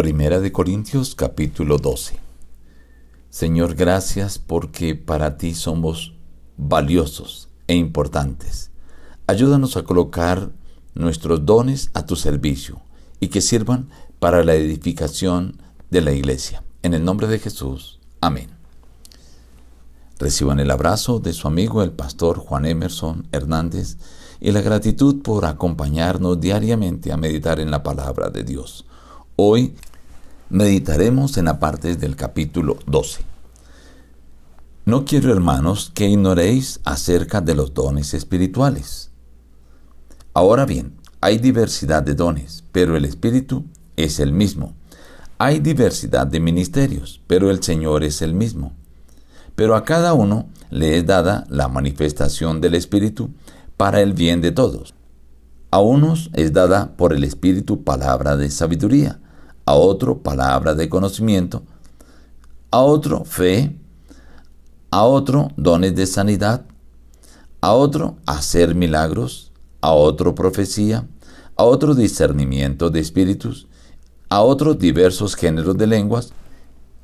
Primera de Corintios capítulo 12. Señor, gracias porque para ti somos valiosos e importantes. Ayúdanos a colocar nuestros dones a tu servicio y que sirvan para la edificación de la iglesia. En el nombre de Jesús. Amén. Reciban el abrazo de su amigo el pastor Juan Emerson Hernández y la gratitud por acompañarnos diariamente a meditar en la palabra de Dios. Hoy meditaremos en la parte del capítulo 12. No quiero, hermanos, que ignoréis acerca de los dones espirituales. Ahora bien, hay diversidad de dones, pero el Espíritu es el mismo. Hay diversidad de ministerios, pero el Señor es el mismo. Pero a cada uno le es dada la manifestación del Espíritu para el bien de todos. A unos es dada por el Espíritu palabra de sabiduría, a otro palabra de conocimiento, a otro fe, a otro dones de sanidad, a otro hacer milagros, a otro profecía, a otro discernimiento de espíritus, a otro diversos géneros de lenguas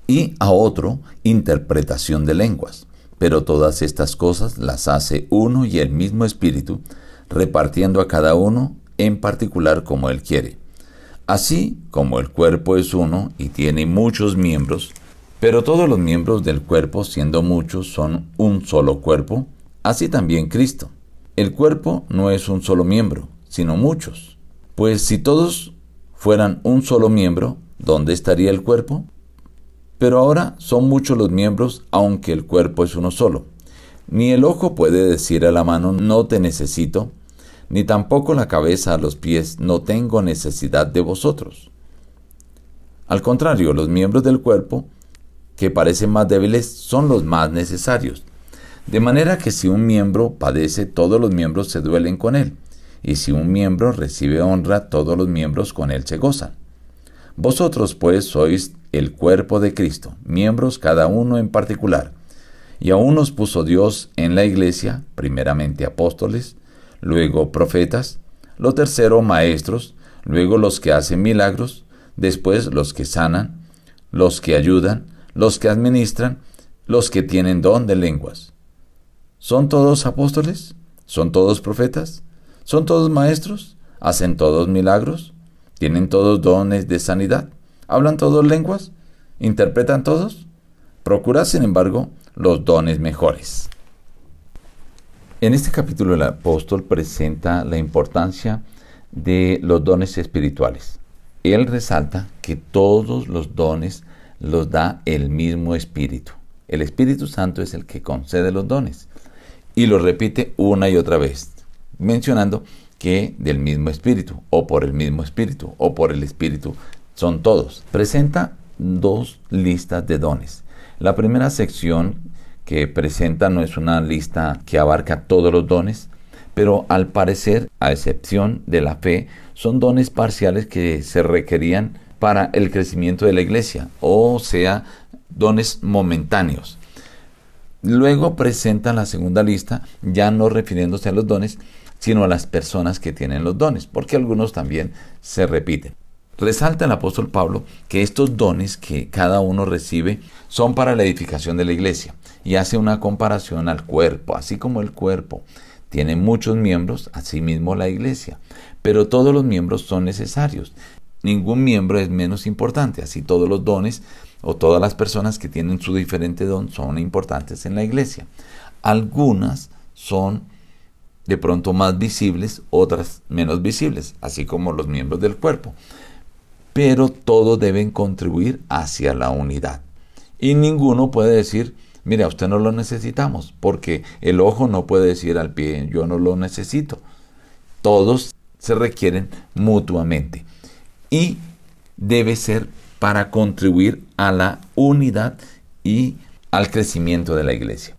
y a otro interpretación de lenguas. Pero todas estas cosas las hace uno y el mismo Espíritu, repartiendo a cada uno en particular como Él quiere. Así como el cuerpo es uno y tiene muchos miembros, pero todos los miembros del cuerpo, siendo muchos, son un solo cuerpo, así también Cristo. El cuerpo no es un solo miembro, sino muchos. Pues si todos fueran un solo miembro, ¿dónde estaría el cuerpo? Pero ahora son muchos los miembros, aunque el cuerpo es uno solo. Ni el ojo puede decir a la mano, no te necesito, ni tampoco la cabeza a los pies, no tengo necesidad de vosotros. Al contrario, los miembros del cuerpo, que parecen más débiles, son los más necesarios. De manera que si un miembro padece, todos los miembros se duelen con él, y si un miembro recibe honra, todos los miembros con él se gozan. Vosotros pues sois el cuerpo de Cristo, miembros cada uno en particular. Y aún nos puso Dios en la iglesia, primeramente apóstoles, luego profetas, lo tercero maestros, luego los que hacen milagros, después los que sanan, los que ayudan, los que administran, los que tienen don de lenguas. ¿Son todos apóstoles? ¿Son todos profetas? ¿Son todos maestros? ¿Hacen todos milagros? ¿Tienen todos dones de sanidad? ¿Hablan todos lenguas? ¿Interpretan todos? Procurad, sin embargo, los dones mejores. En este capítulo el apóstol presenta la importancia de los dones espirituales. Él resalta que todos los dones los da el mismo Espíritu. El Espíritu Santo es el que concede los dones. Y lo repite una y otra vez, mencionando que del mismo espíritu, o por el mismo espíritu, o por el espíritu, son todos. Presenta dos listas de dones. La primera sección que presenta no es una lista que abarca todos los dones, pero al parecer, a excepción de la fe, son dones parciales que se requerían para el crecimiento de la iglesia, o sea, dones momentáneos. Luego presenta la segunda lista, ya no refiriéndose a los dones, sino a las personas que tienen los dones, porque algunos también se repiten. Resalta el apóstol Pablo que estos dones que cada uno recibe son para la edificación de la iglesia y hace una comparación al cuerpo, así como el cuerpo tiene muchos miembros, asimismo la iglesia, pero todos los miembros son necesarios. Ningún miembro es menos importante, así todos los dones o todas las personas que tienen su diferente don son importantes en la iglesia. Algunas son de pronto más visibles, otras menos visibles, así como los miembros del cuerpo. Pero todos deben contribuir hacia la unidad. Y ninguno puede decir, mire, a usted no lo necesitamos, porque el ojo no puede decir al pie, yo no lo necesito. Todos se requieren mutuamente. Y debe ser para contribuir a la unidad y al crecimiento de la iglesia.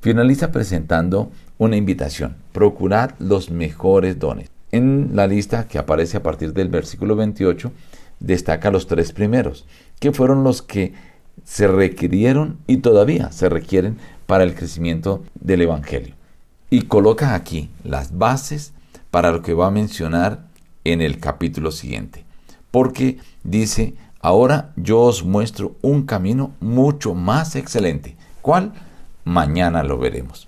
Finaliza presentando una invitación. Procurad los mejores dones. En la lista que aparece a partir del versículo 28, destaca los tres primeros, que fueron los que se requirieron y todavía se requieren para el crecimiento del Evangelio. Y coloca aquí las bases para lo que va a mencionar en el capítulo siguiente. Porque dice, Ahora yo os muestro un camino mucho más excelente. ¿Cuál? Mañana lo veremos.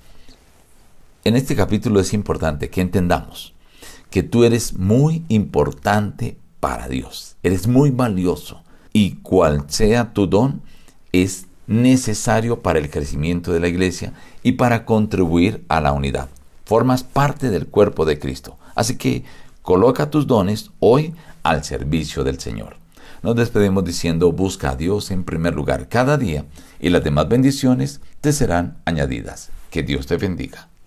En este capítulo es importante que entendamos que tú eres muy importante para Dios. Eres muy valioso. Y cual sea tu don, es necesario para el crecimiento de la iglesia y para contribuir a la unidad. Formas parte del cuerpo de Cristo. Así que coloca tus dones hoy al servicio del Señor. Nos despedimos diciendo, busca a Dios en primer lugar cada día y las demás bendiciones te serán añadidas. Que Dios te bendiga.